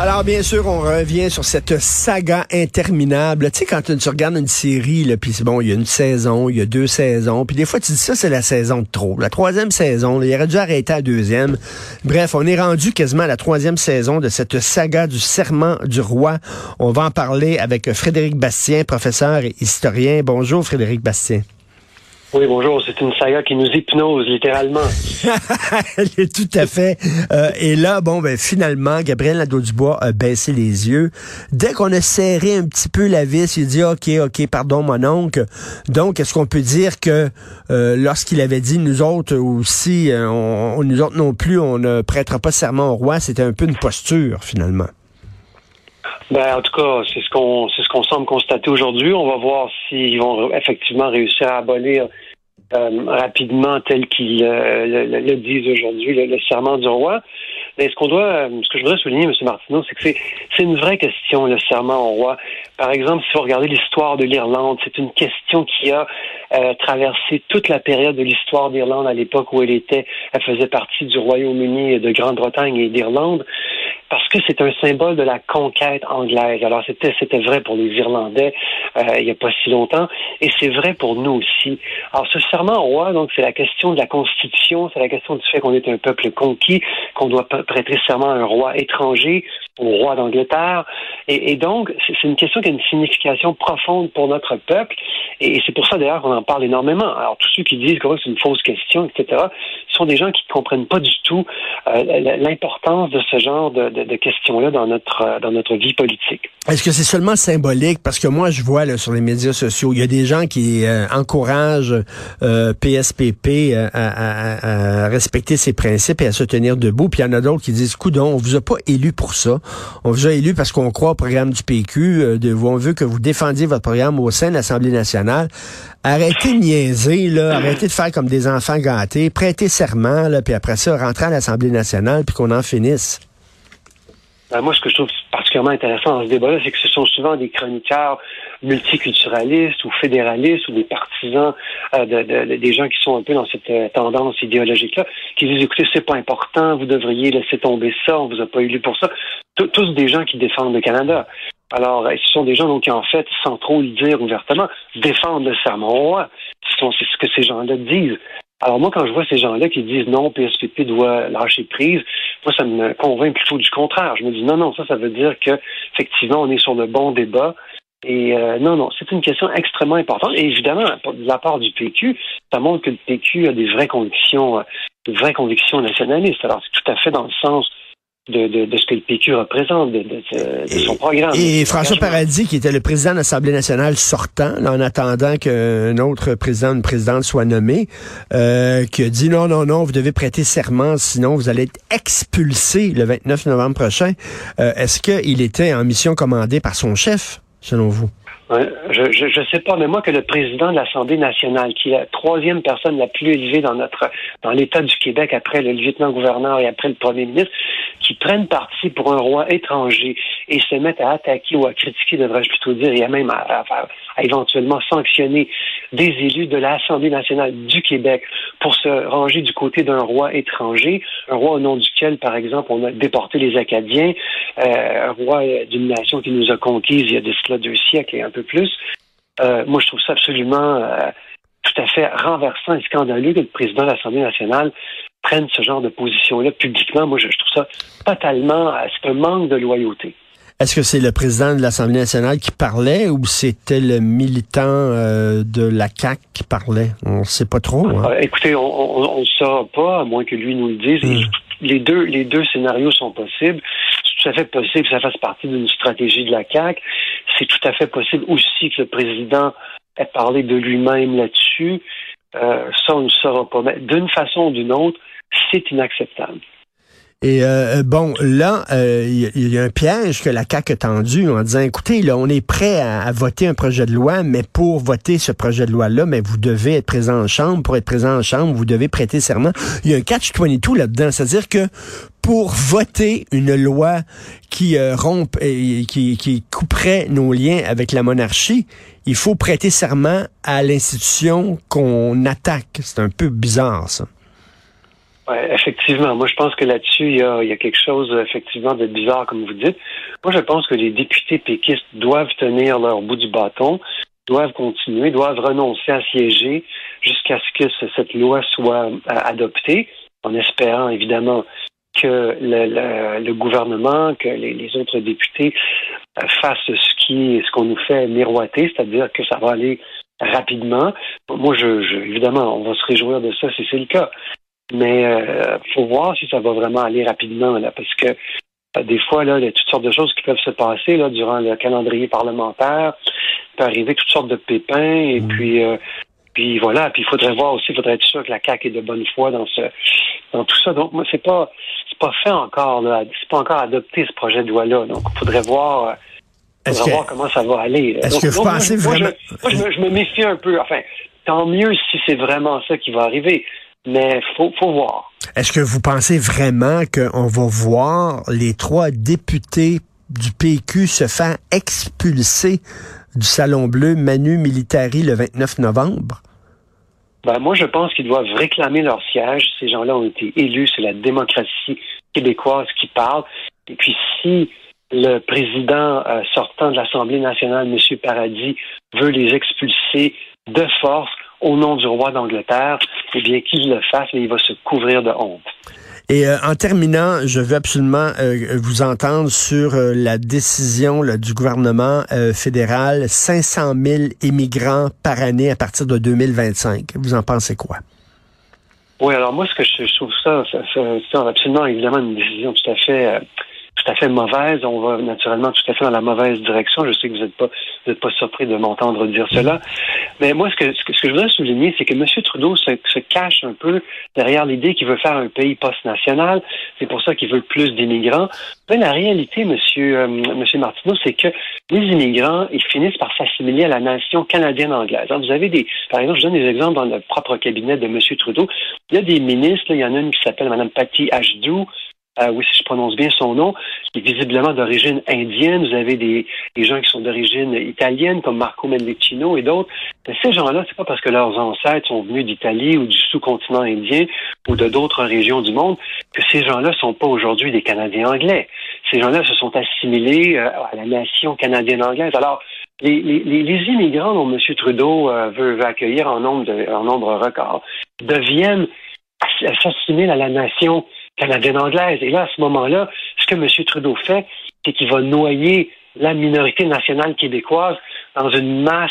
Alors, bien sûr, on revient sur cette saga interminable. Tu sais, quand tu regardes une série, puis c'est bon, il y a une saison, il y a deux saisons, puis des fois, tu dis ça, c'est la saison de trop. La troisième saison, il aurait dû arrêter à la deuxième. Bref, on est rendu quasiment à la troisième saison de cette saga du serment du roi. On va en parler avec Frédéric Bastien, professeur et historien. Bonjour, Frédéric Bastien. Oui, bonjour. C'est une saga qui nous hypnose, littéralement. Tout à fait. Euh, et là, bon, ben finalement, Gabriel Nadeau-Dubois a baissé les yeux. Dès qu'on a serré un petit peu la vis, il dit, OK, OK, pardon, mon oncle. Donc, est-ce qu'on peut dire que euh, lorsqu'il avait dit, nous autres aussi, euh, on, nous autres non plus, on ne prêtera pas serment au roi, c'était un peu une posture, finalement? Ben, en tout cas, c'est ce qu'on c'est ce qu'on semble constater aujourd'hui. On va voir s'ils vont effectivement réussir à abolir euh, rapidement tel qu'ils euh, le, disent aujourd'hui le, serment du roi. Mais ce qu'on doit, euh, ce que je voudrais souligner, M. Martineau, c'est que c'est, c'est une vraie question, le serment au roi. Par exemple, si vous regardez l'histoire de l'Irlande, c'est une question qui a traversé toute la période de l'histoire d'Irlande à l'époque où elle était, elle faisait partie du Royaume-Uni de Grande-Bretagne et d'Irlande parce que c'est un symbole de la conquête anglaise. Alors c'était c'était vrai pour les Irlandais euh, il n'y a pas si longtemps, et c'est vrai pour nous aussi. Alors ce serment au roi, donc c'est la question de la Constitution, c'est la question du fait qu'on est un peuple conquis, qu'on doit prêter serment à un roi étranger, au roi d'Angleterre, et, et, donc c'est une question qui a une signification profonde pour notre peuple, et, c'est pour ça d'ailleurs qu'on en parle énormément. Alors tous ceux qui disent que c'est une fausse question, etc., sont des gens qui ne comprennent pas du tout euh, l'importance de ce genre de de, questions-là dans notre, euh, dans notre vie politique. Est-ce que c'est seulement symbolique? Parce que moi, je vois là, sur les médias sociaux, il y a des gens qui euh, encouragent PSPP euh, à, à, respecter ses principes et à se tenir debout. Puis il y en a d'autres qui disent, coudon, on vous a pas élu pour ça. On vous a élu parce qu'on croit au programme du PQ. de, on veut que vous défendiez votre programme au sein de l'Assemblée nationale. Arrêtez de niaiser, là. Arrêtez de faire comme des enfants gâtés. Prêtez serment, là, puis après ça, rentrez à l'Assemblée nationale, puis qu'on en finisse. Ben, moi, ce que je trouve particulièrement intéressant dans ce débat-là, c'est que ce sont souvent des chroniqueurs multiculturalistes ou fédéralistes ou des partisans euh, de, des gens qui sont un peu dans cette euh, tendance idéologique-là, qui disent écoutez, c'est pas important, vous devriez laisser tomber ça, on vous a pas élu pour ça. tous des gens qui défendent le Canada. Alors, ce sont des gens donc qui, en fait, sans trop le dire ouvertement, défendent le serment au roi. C'est ce que ces gens-là disent. Alors moi, quand je vois ces gens-là qui disent non, PSPP doit lâcher prise, moi, ça me convainc plutôt du contraire. Je me dis non, non, ça, ça veut dire que effectivement, on est sur le bon débat. Et euh, non, non, c'est une question extrêmement importante. Et évidemment, de la part du PQ, ça montre que le PQ a des vraies convictions, euh, de vraies convictions nationalistes. Alors, c'est tout à fait dans le sens de, ce que le PQ représente, de, son programme. Et François Paradis, qui était le président de l'Assemblée nationale sortant, en attendant qu'un autre président, une présidente soit nommé, euh, qui a dit non, non, non, vous devez prêter serment, sinon vous allez être expulsé le 29 novembre prochain. Euh, est-ce qu'il était en mission commandée par son chef, selon vous? je ne sais pas, mais moi que le président de l'Assemblée nationale, qui est la troisième personne la plus élevée dans notre dans l'État du Québec après le lieutenant-gouverneur et après le premier ministre, qui prennent parti pour un roi étranger et se mettent à attaquer ou à critiquer, devrais-je plutôt dire, et à même à, éventuellement sanctionner des élus de l'Assemblée nationale du Québec pour se ranger du côté d'un roi étranger, un roi au nom duquel, par exemple, on a déporté les Acadiens, euh, un roi d'une nation qui nous a conquis il y a de cela deux siècles et un peu plus. Euh, moi, je trouve ça absolument euh, tout à fait renversant et scandaleux que le président de l'Assemblée nationale prennent ce genre de position-là publiquement. Moi, je, trouve ça totalement, euh, c'est un manque de loyauté. Est-ce que c'est le président de l'Assemblée nationale qui parlait ou c'était le militant euh, de la CAQ qui parlait? On ne sait pas trop. Hein? Euh, écoutez, on ne saura pas, à moins que lui nous le dise. Hmm. Les, deux, les deux scénarios sont possibles. C'est tout à fait possible que ça fasse partie d'une stratégie de la CAQ. C'est tout à fait possible aussi que le président ait parlé de lui-même là-dessus. ça, on ne saura pas. Mais d'une façon ou d'une autre, c'est inacceptable. Et euh, bon, là, il y, a un piège que la CAQ a tendu en disant, écoutez, là, on est prêt à, voter un projet de loi, mais pour voter ce projet de loi-là, mais vous devez être présent en chambre. Pour être présent en chambre, vous devez prêter serment. Il y a un catch-22 là-dedans, c'est-à-dire que pour voter une loi qui euh, rompe et qui, qui couperait nos liens avec la monarchie, il faut prêter serment à l'institution qu'on attaque. C'est un peu bizarre, ça. Ouais, effectivement. Moi, je pense que là-dessus, il y a, quelque chose, effectivement, de bizarre, comme vous dites. Moi, je pense que les députés péquistes doivent tenir leur bout du bâton, doivent continuer, doivent renoncer à siéger jusqu'à ce que cette loi soit euh, adoptée, en espérant, évidemment, que le, gouvernement, que les, autres députés euh, fassent ce qui, ce qu'on nous fait miroiter, c'est-à-dire que ça va aller rapidement. Moi, je, évidemment, on va se réjouir de ça si c'est le cas. Mais euh, faut voir si ça va vraiment aller rapidement là, parce que euh, des fois là, il y a toutes sortes de choses qui peuvent se passer là durant le calendrier parlementaire. Il peut arriver toutes sortes de pépins et mmh. puis euh, puis voilà. Puis il faudrait voir aussi, il faudrait être sûr que la CAC est de bonne foi dans ce dans tout ça. Donc moi, c'est pas c'est pas fait encore là, c'est pas encore adopté ce projet de loi là. Donc il faudrait voir. Faudrait voir comment ça va aller. Est-ce que vous pensez vraiment... je, je me méfie un peu. Enfin, tant mieux si c'est vraiment ça qui va arriver mais faut, faut voir. Est-ce que vous pensez vraiment qu'on va voir les trois députés du PQ se faire expulser du Salon Bleu Manu Militari le 29 novembre? Ben, moi, je pense qu'ils doivent réclamer leur siège. Ces gens-là ont été élus. C'est la démocratie québécoise qui parle. Et puis, si le président euh, sortant de l'Assemblée nationale, M. Paradis, veut les expulser de force, au nom du roi d'Angleterre, eh bien, qu'il le fasse, il va se couvrir de honte. Et euh, en terminant, je veux absolument euh, vous entendre sur euh, la décision du gouvernement fédéral, 500 000 immigrants par année à partir de 2025. Vous en pensez quoi? Oui, alors moi, ce que je trouve ça, c'est absolument évidemment une décision tout à fait tout à fait mauvaise. On va naturellement tout à fait dans la mauvaise direction. Je sais que vous n'êtes pas, vous êtes pas surpris de m'entendre dire cela. Mais moi, ce que, ce que, je voudrais souligner, c'est que M. Trudeau se, se, cache un peu derrière l'idée qu'il veut faire un pays post-national. C'est pour ça qu'il veut plus d'immigrants. Mais la réalité, M. Monsieur, euh, monsieur Martineau, c'est que les immigrants, ils finissent par s'assimiler à la nation canadienne-anglaise. Vous avez des, par exemple, je donne des exemples dans le propre cabinet de M. Trudeau. Il y a des ministres, il y en a une qui s'appelle Mme Patty Hdou, euh, oui, si je prononce bien son nom, qui visiblement d'origine indienne. Vous avez des, gens qui sont d'origine italienne, comme Marco Mendicino et d'autres. ces gens-là, c'est pas parce que leurs ancêtres sont venus d'Italie ou du sous-continent indien ou de d'autres régions du monde que ces gens-là sont pas aujourd'hui des Canadiens anglais. Ces gens-là se sont assimilés euh, à la nation canadienne-anglaise. Alors, les, immigrants dont M. Trudeau euh, veut, accueillir en nombre, nombre record deviennent s'assimiler à la nation canadienne-anglaise. Et là, à ce moment-là, ce que M. Trudeau fait, c'est qu'il va noyer la minorité nationale québécoise dans une masse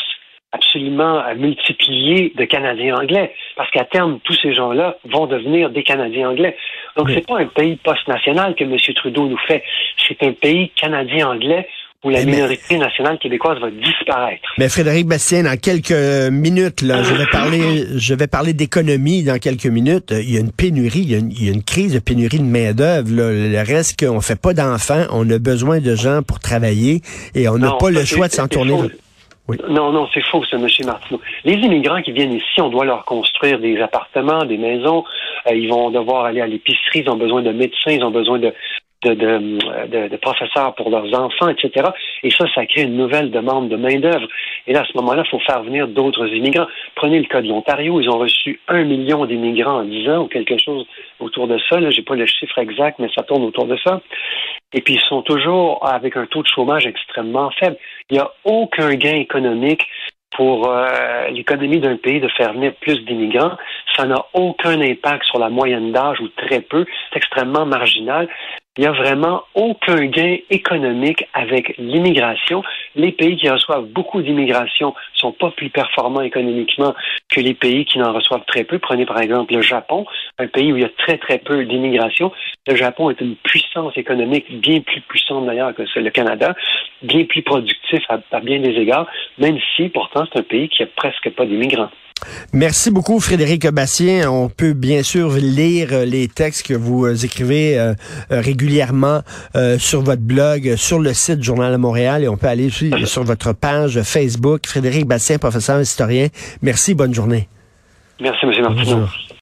absolument multipliée de Canadiens anglais, parce qu'à terme, tous ces gens-là vont devenir des Canadiens anglais. Donc, c'est pas un pays post-national que M. Trudeau nous fait, c'est un pays canadien anglais où la minorité nationale québécoise va disparaître. Mais Frédéric Bastien, dans quelques minutes, là, je vais parler, je vais parler d'économie dans quelques minutes. Il y a une pénurie, il y a une, crise de pénurie de main d'œuvre. Le reste qu'on fait pas d'enfants, on a besoin de gens pour travailler et on n'a pas le choix de s'en tourner. Non, non, c'est faux, ça, M. Martineau. Les immigrants qui viennent ici, on doit leur construire des appartements, des maisons. Euh, ils vont devoir aller à l'épicerie, ils ont besoin de médecins, ils ont besoin de, de, de, de, professeurs pour leurs enfants, etc. Et ça, ça crée une nouvelle demande de main-d'œuvre. Et là, à ce moment-là, il faut faire venir d'autres immigrants. Prenez le cas de l'Ontario, ils ont reçu un million d'immigrants en dix ans ou quelque chose autour de ça. Là, j'ai pas le chiffre exact, mais ça tourne autour de ça. Et puis, ils sont toujours avec un taux de chômage extrêmement faible. Il n'y a aucun gain économique pour euh, l'économie d'un pays de faire venir plus d'immigrants. Ça n'a aucun impact sur la moyenne d'âge ou très peu. C'est extrêmement marginal il n'y a vraiment aucun gain économique avec l'immigration. Les pays qui reçoivent beaucoup d'immigration sont pas plus performants économiquement que les pays qui n'en reçoivent très peu. Prenez par exemple le Japon, un pays où il y a très très peu d'immigration. Le Japon est une puissance économique bien plus puissante d'ailleurs que le Canada, bien plus productif à, à bien des égards, même si pourtant c'est un pays qui a presque pas d'immigrants. Merci beaucoup, Frédéric Bastien. On peut bien sûr lire euh, les textes que vous euh, écrivez euh, régulièrement sur votre blog, sur le site Journal de Montréal, et on peut aller aussi sur votre page Facebook. Frédéric Bastien, professeur historien. Merci, bonne journée. Merci, M. Martineau.